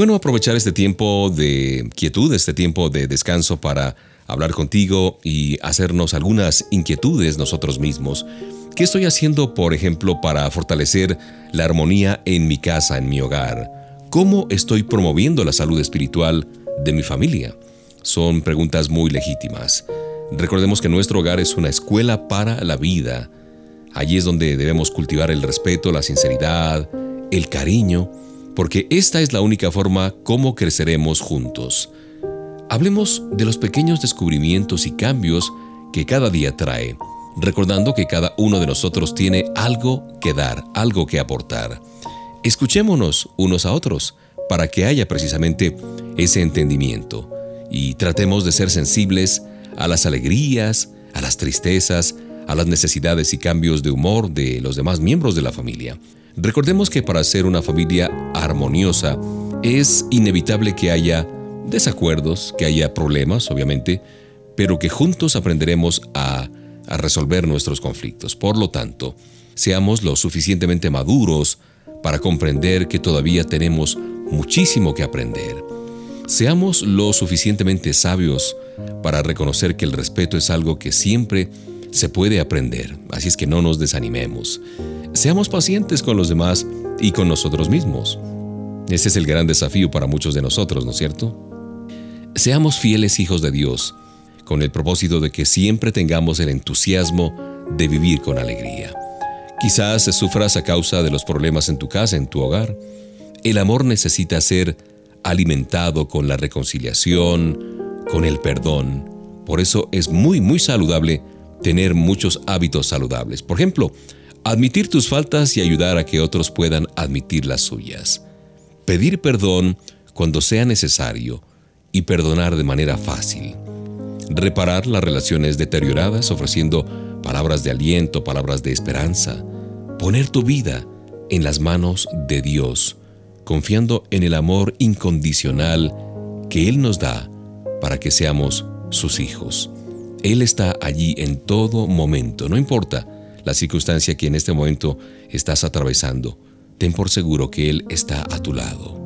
Bueno aprovechar este tiempo de quietud, este tiempo de descanso para hablar contigo y hacernos algunas inquietudes nosotros mismos. ¿Qué estoy haciendo, por ejemplo, para fortalecer la armonía en mi casa, en mi hogar? ¿Cómo estoy promoviendo la salud espiritual de mi familia? Son preguntas muy legítimas. Recordemos que nuestro hogar es una escuela para la vida. Allí es donde debemos cultivar el respeto, la sinceridad, el cariño, porque esta es la única forma como creceremos juntos. Hablemos de los pequeños descubrimientos y cambios que cada día trae, recordando que cada uno de nosotros tiene algo que dar, algo que aportar. Escuchémonos unos a otros para que haya precisamente ese entendimiento y tratemos de ser sensibles a las alegrías, a las tristezas, a las necesidades y cambios de humor de los demás miembros de la familia. Recordemos que para ser una familia armoniosa es inevitable que haya desacuerdos, que haya problemas, obviamente, pero que juntos aprenderemos a, resolver nuestros conflictos. Por lo tanto, seamos lo suficientemente maduros para comprender que todavía tenemos muchísimo que aprender. Seamos lo suficientemente sabios para reconocer que el respeto es algo que siempre se puede aprender, así es que no nos desanimemos. Seamos pacientes con los demás y con nosotros mismos. Ese es el gran desafío para muchos de nosotros, ¿no es cierto? Seamos fieles hijos de Dios, con el propósito de que siempre tengamos el entusiasmo de vivir con alegría. Quizás sufras a causa de los problemas en tu casa, en tu hogar. El amor necesita ser alimentado con la reconciliación, con el perdón. Por eso es muy, muy saludable tener muchos hábitos saludables. Por ejemplo, admitir tus faltas y ayudar a que otros puedan admitir las suyas. Pedir perdón cuando sea necesario y perdonar de manera fácil. Reparar las relaciones deterioradas ofreciendo palabras de aliento, palabras de esperanza. Poner tu vida en las manos de Dios, confiando en el amor incondicional que Él nos da para que seamos sus hijos. Él está allí en todo momento, no importa la circunstancia que en este momento estás atravesando, ten por seguro que Él está a tu lado.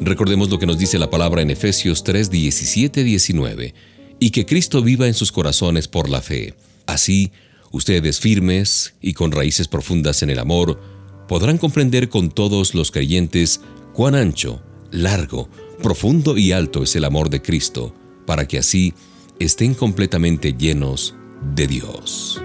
Recordemos lo que nos dice la palabra en Efesios 3, 17, 19, y que Cristo viva en sus corazones por la fe. Así, ustedes firmes y con raíces profundas en el amor, podrán comprender con todos los creyentes cuán ancho, largo, profundo y alto es el amor de Cristo, para que así estén completamente llenos de Dios.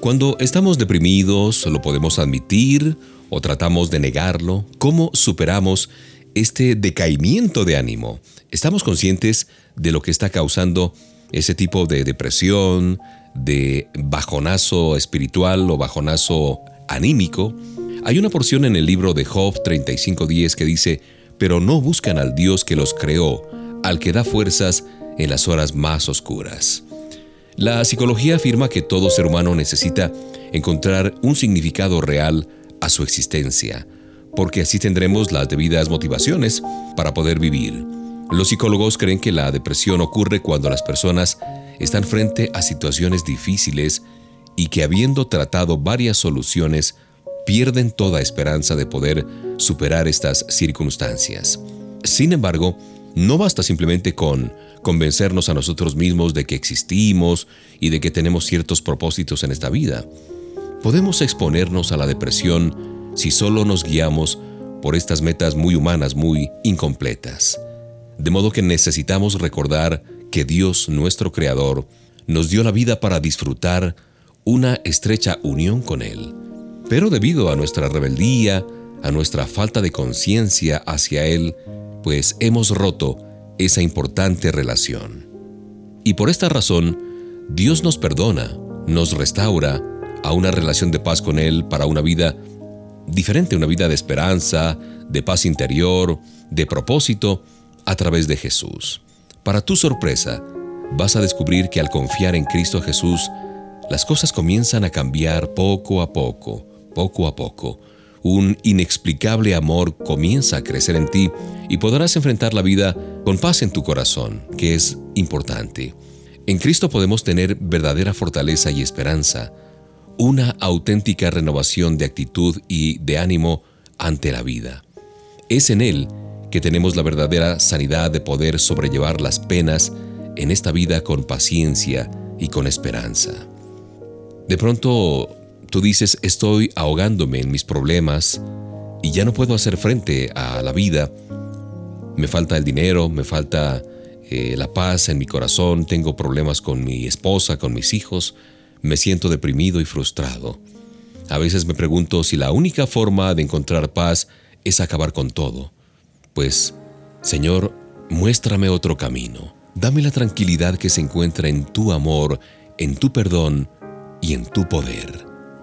Cuando estamos deprimidos, lo podemos admitir o tratamos de negarlo. ¿Cómo superamos este decaimiento de ánimo? ¿Estamos conscientes de lo que está causando ese tipo de depresión, de bajonazo espiritual o bajonazo anímico? Hay una porción en el libro de Job 35.10 que dice, pero no buscan al Dios que los creó, al que da fuerzas en las horas más oscuras. La psicología afirma que todo ser humano necesita encontrar un significado real a su existencia, porque así tendremos las debidas motivaciones para poder vivir. Los psicólogos creen que la depresión ocurre cuando las personas están frente a situaciones difíciles y que habiendo tratado varias soluciones, pierden toda esperanza de poder superar estas circunstancias. Sin embargo, no basta simplemente con convencernos a nosotros mismos de que existimos y de que tenemos ciertos propósitos en esta vida. Podemos exponernos a la depresión si solo nos guiamos por estas metas muy humanas, muy incompletas. De modo que necesitamos recordar que Dios, nuestro Creador, nos dio la vida para disfrutar una estrecha unión con Él. Pero debido a nuestra rebeldía, a nuestra falta de conciencia hacia Él, pues hemos roto esa importante relación. Y por esta razón, Dios nos perdona, nos restaura a una relación de paz con Él para una vida diferente, una vida de esperanza, de paz interior, de propósito, a través de Jesús. Para tu sorpresa, vas a descubrir que al confiar en Cristo Jesús, las cosas comienzan a cambiar poco a poco, poco a poco. Un inexplicable amor comienza a crecer en ti y podrás enfrentar la vida con paz en tu corazón, que es importante. En Cristo podemos tener verdadera fortaleza y esperanza, una auténtica renovación de actitud y de ánimo ante la vida. Es en Él que tenemos la verdadera sanidad de poder sobrellevar las penas en esta vida con paciencia y con esperanza. De pronto tú dices, estoy ahogándome en mis problemas y ya no puedo hacer frente a la vida. Me falta el dinero, me falta eh, la paz en mi corazón, tengo problemas con mi esposa, con mis hijos, me siento deprimido y frustrado. A veces me pregunto si la única forma de encontrar paz es acabar con todo. Pues, Señor, muéstrame otro camino. Dame la tranquilidad que se encuentra en tu amor, en tu perdón y en tu poder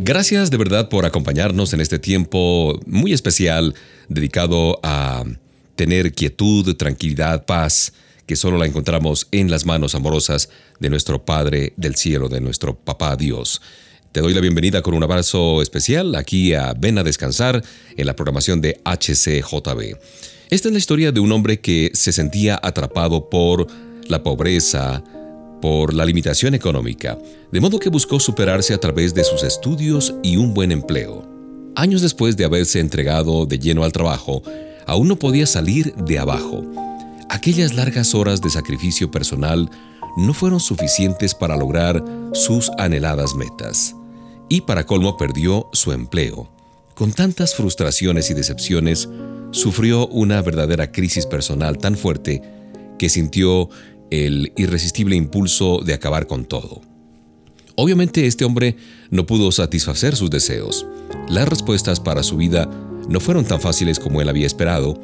Gracias de verdad por acompañarnos en este tiempo muy especial dedicado a tener quietud, tranquilidad, paz, que solo la encontramos en las manos amorosas de nuestro Padre del Cielo, de nuestro Papá Dios. Te doy la bienvenida con un abrazo especial aquí a Ven a Descansar en la programación de HCJB. Esta es la historia de un hombre que se sentía atrapado por la pobreza, por la limitación económica, de modo que buscó superarse a través de sus estudios y un buen empleo. Años después de haberse entregado de lleno al trabajo, aún no podía salir de abajo. Aquellas largas horas de sacrificio personal no fueron suficientes para lograr sus anheladas metas. Y para colmo perdió su empleo. Con tantas frustraciones y decepciones, sufrió una verdadera crisis personal tan fuerte que sintió el irresistible impulso de acabar con todo. Obviamente este hombre no pudo satisfacer sus deseos. Las respuestas para su vida no fueron tan fáciles como él había esperado,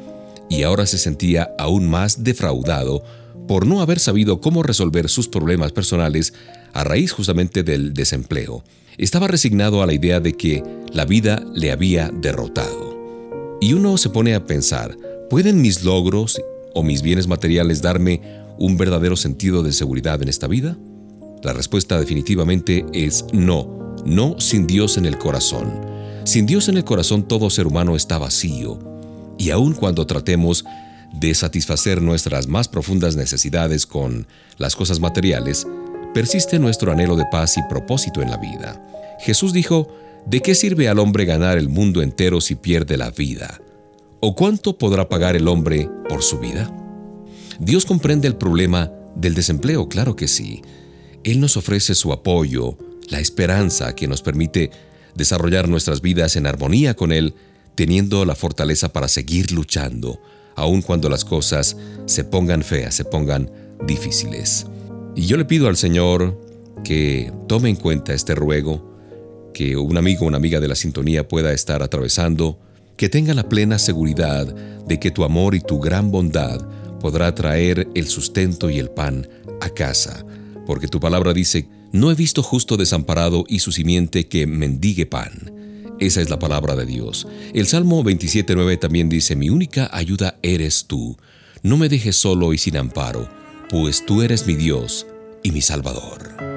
y ahora se sentía aún más defraudado por no haber sabido cómo resolver sus problemas personales a raíz justamente del desempleo. Estaba resignado a la idea de que la vida le había derrotado. Y uno se pone a pensar, ¿pueden mis logros o mis bienes materiales darme un verdadero sentido de seguridad en esta vida? La respuesta definitivamente es no, no sin Dios en el corazón. Sin Dios en el corazón todo ser humano está vacío, y aun cuando tratemos de satisfacer nuestras más profundas necesidades con las cosas materiales, persiste nuestro anhelo de paz y propósito en la vida. Jesús dijo, ¿de qué sirve al hombre ganar el mundo entero si pierde la vida? ¿O cuánto podrá pagar el hombre por su vida? Dios comprende el problema del desempleo, claro que sí. Él nos ofrece su apoyo, la esperanza que nos permite desarrollar nuestras vidas en armonía con Él, teniendo la fortaleza para seguir luchando, aun cuando las cosas se pongan feas, se pongan difíciles. Y yo le pido al Señor que tome en cuenta este ruego, que un amigo o una amiga de la sintonía pueda estar atravesando, que tenga la plena seguridad de que tu amor y tu gran bondad podrá traer el sustento y el pan a casa, porque tu palabra dice, no he visto justo desamparado y su simiente que mendigue pan. Esa es la palabra de Dios. El Salmo 27.9 también dice, mi única ayuda eres tú. No me dejes solo y sin amparo, pues tú eres mi Dios y mi Salvador.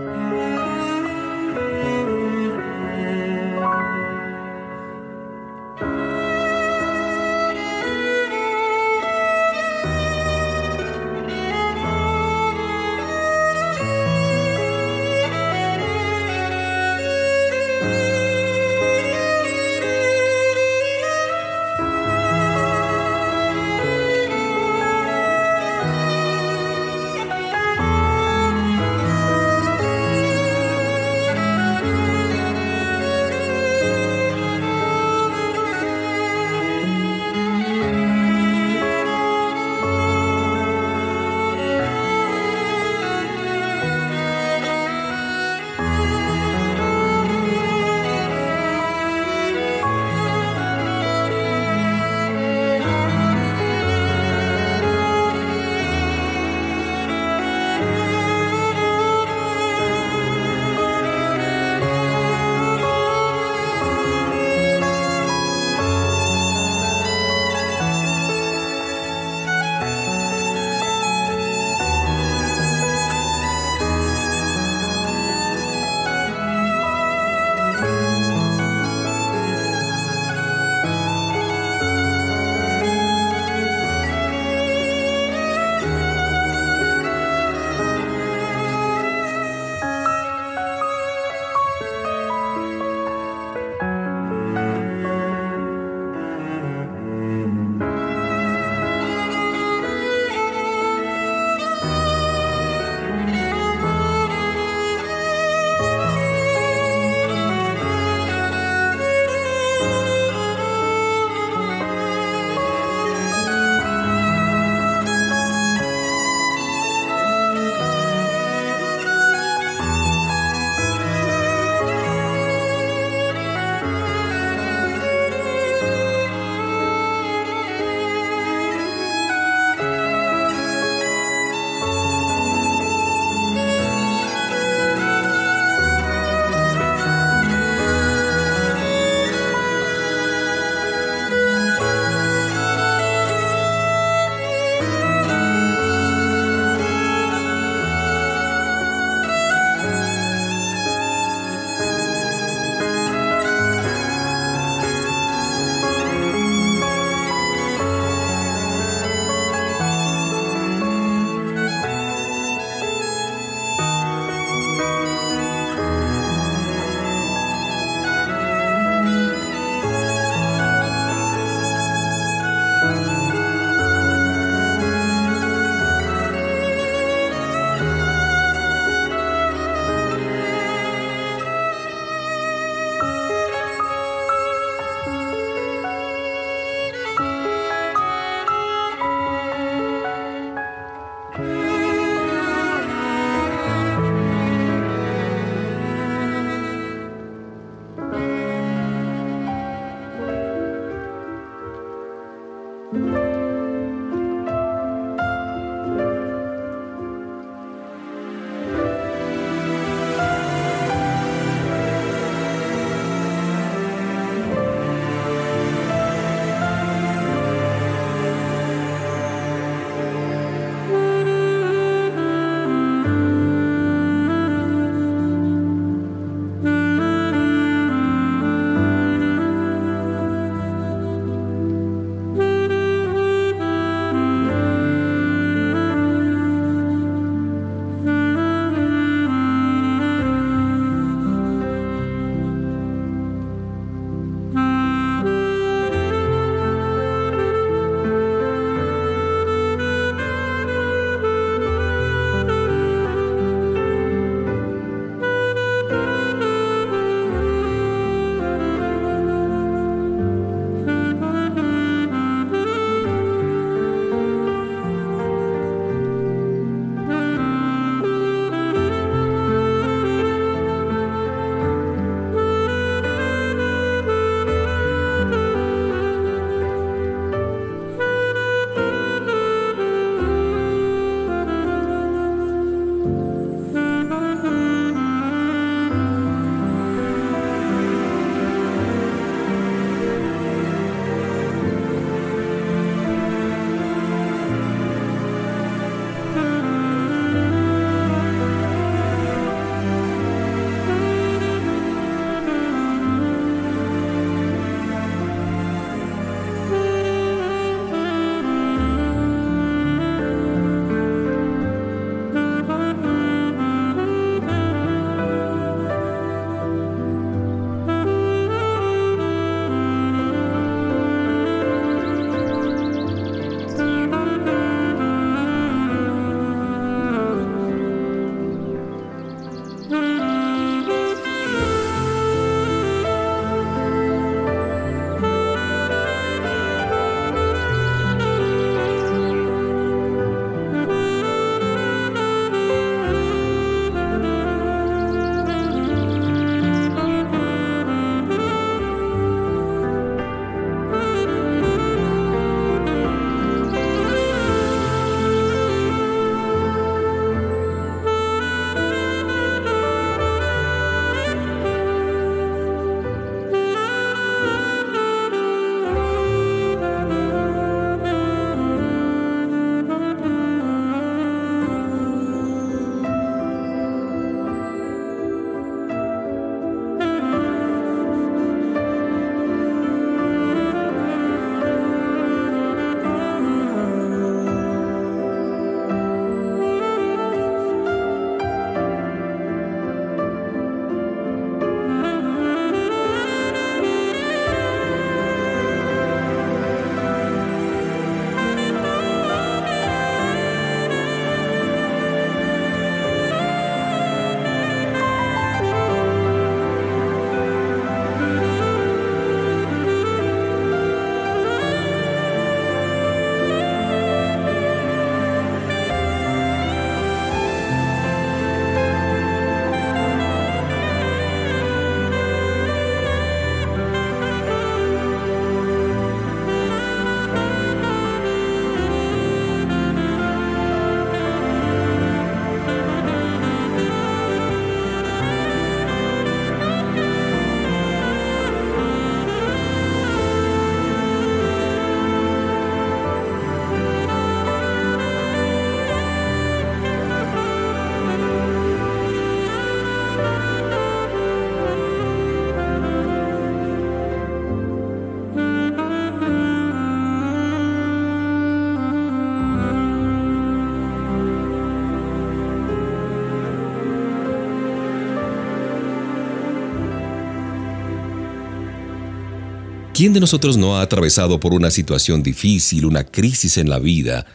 ¿Quién de nosotros no ha atravesado por una situación difícil, una crisis en la vida?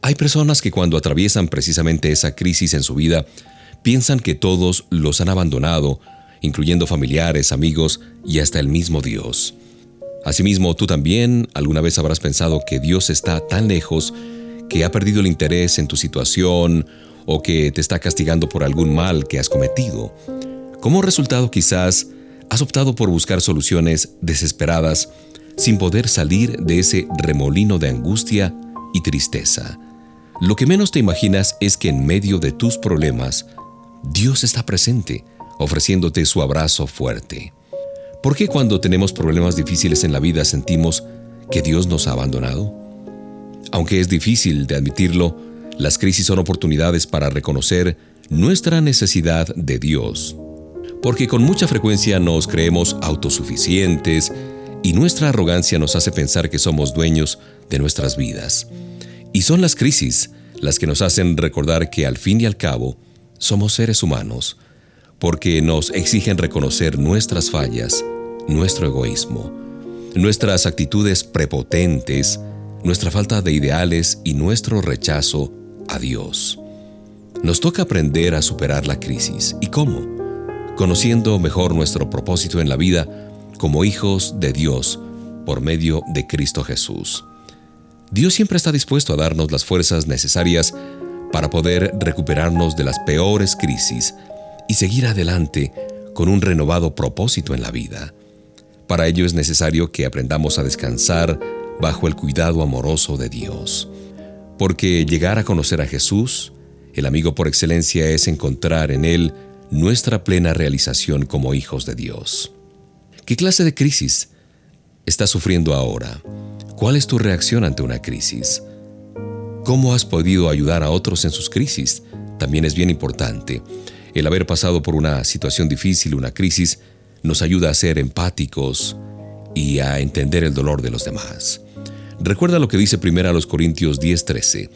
Hay personas que cuando atraviesan precisamente esa crisis en su vida, piensan que todos los han abandonado, incluyendo familiares, amigos y hasta el mismo Dios. Asimismo, tú también alguna vez habrás pensado que Dios está tan lejos que ha perdido el interés en tu situación o que te está castigando por algún mal que has cometido. Como resultado quizás has optado por buscar soluciones desesperadas sin poder salir de ese remolino de angustia y tristeza. Lo que menos te imaginas es que en medio de tus problemas, Dios está presente, ofreciéndote su abrazo fuerte. ¿Por qué cuando tenemos problemas difíciles en la vida sentimos que Dios nos ha abandonado? Aunque es difícil de admitirlo, las crisis son oportunidades para reconocer nuestra necesidad de Dios porque con mucha frecuencia nos creemos autosuficientes y nuestra arrogancia nos hace pensar que somos dueños de nuestras vidas. Y son las crisis las que nos hacen recordar que al fin y al cabo somos seres humanos, porque nos exigen reconocer nuestras fallas, nuestro egoísmo, nuestras actitudes prepotentes, nuestra falta de ideales y nuestro rechazo a Dios. Nos toca aprender a superar la crisis. ¿Y cómo? Conociendo mejor nuestro propósito en la vida como hijos de Dios por medio de Cristo Jesús. Dios siempre está dispuesto a darnos las fuerzas necesarias para poder recuperarnos de las peores crisis y seguir adelante con un renovado propósito en la vida. Para ello es necesario que aprendamos a descansar bajo el cuidado amoroso de Dios. Porque llegar a conocer a Jesús, el amigo por excelencia, es encontrar en Él nuestra plena realización como hijos de Dios. ¿Qué clase de crisis estás sufriendo ahora? ¿Cuál es tu reacción ante una crisis? ¿Cómo has podido ayudar a otros en sus crisis? También es bien importante. El haber pasado por una situación difícil, una crisis, nos ayuda a ser empáticos y a entender el dolor de los demás. Recuerda lo que dice primero a los Corintios 10:13.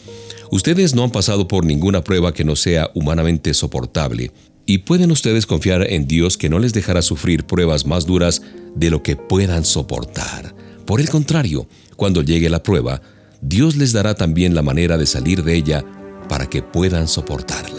Ustedes no han pasado por ninguna prueba que no sea humanamente soportable y pueden ustedes confiar en Dios que no les dejará sufrir pruebas más duras de lo que puedan soportar. Por el contrario, cuando llegue la prueba, Dios les dará también la manera de salir de ella para que puedan soportarla.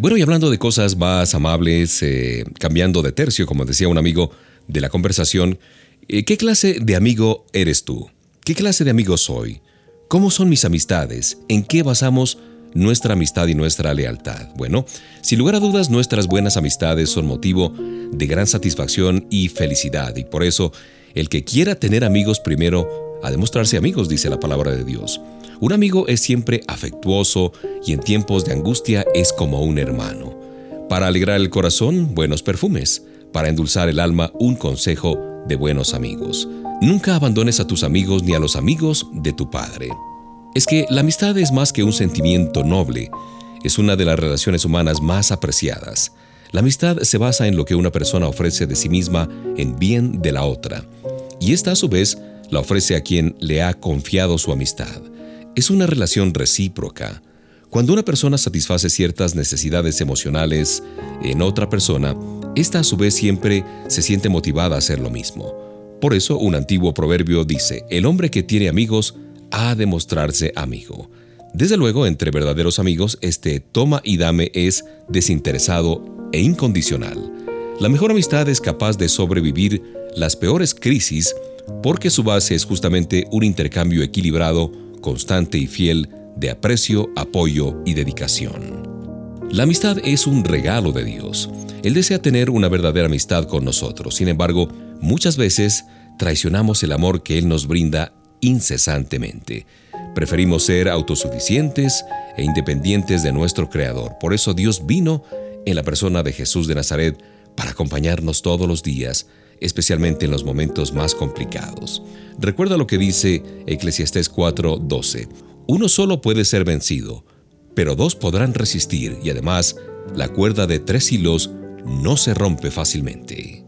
Bueno, y hablando de cosas más amables, eh, cambiando de tercio, como decía un amigo de la conversación, eh, ¿qué clase de amigo eres tú? ¿Qué clase de amigo soy? ¿Cómo son mis amistades? ¿En qué basamos nuestra amistad y nuestra lealtad? Bueno, sin lugar a dudas, nuestras buenas amistades son motivo de gran satisfacción y felicidad, y por eso el que quiera tener amigos primero a demostrarse amigos, dice la palabra de Dios. Un amigo es siempre afectuoso y en tiempos de angustia es como un hermano. Para alegrar el corazón, buenos perfumes. Para endulzar el alma, un consejo de buenos amigos. Nunca abandones a tus amigos ni a los amigos de tu Padre. Es que la amistad es más que un sentimiento noble, es una de las relaciones humanas más apreciadas. La amistad se basa en lo que una persona ofrece de sí misma en bien de la otra, y esta a su vez la ofrece a quien le ha confiado su amistad es una relación recíproca. Cuando una persona satisface ciertas necesidades emocionales en otra persona, ésta a su vez siempre se siente motivada a hacer lo mismo. Por eso un antiguo proverbio dice, el hombre que tiene amigos ha de mostrarse amigo. Desde luego, entre verdaderos amigos, este toma y dame es desinteresado e incondicional. La mejor amistad es capaz de sobrevivir las peores crisis porque su base es justamente un intercambio equilibrado constante y fiel de aprecio, apoyo y dedicación. La amistad es un regalo de Dios. Él desea tener una verdadera amistad con nosotros. Sin embargo, muchas veces traicionamos el amor que Él nos brinda incesantemente. Preferimos ser autosuficientes e independientes de nuestro Creador. Por eso Dios vino en la persona de Jesús de Nazaret para acompañarnos todos los días especialmente en los momentos más complicados. Recuerda lo que dice Eclesiastés 4:12. Uno solo puede ser vencido, pero dos podrán resistir y además la cuerda de tres hilos no se rompe fácilmente.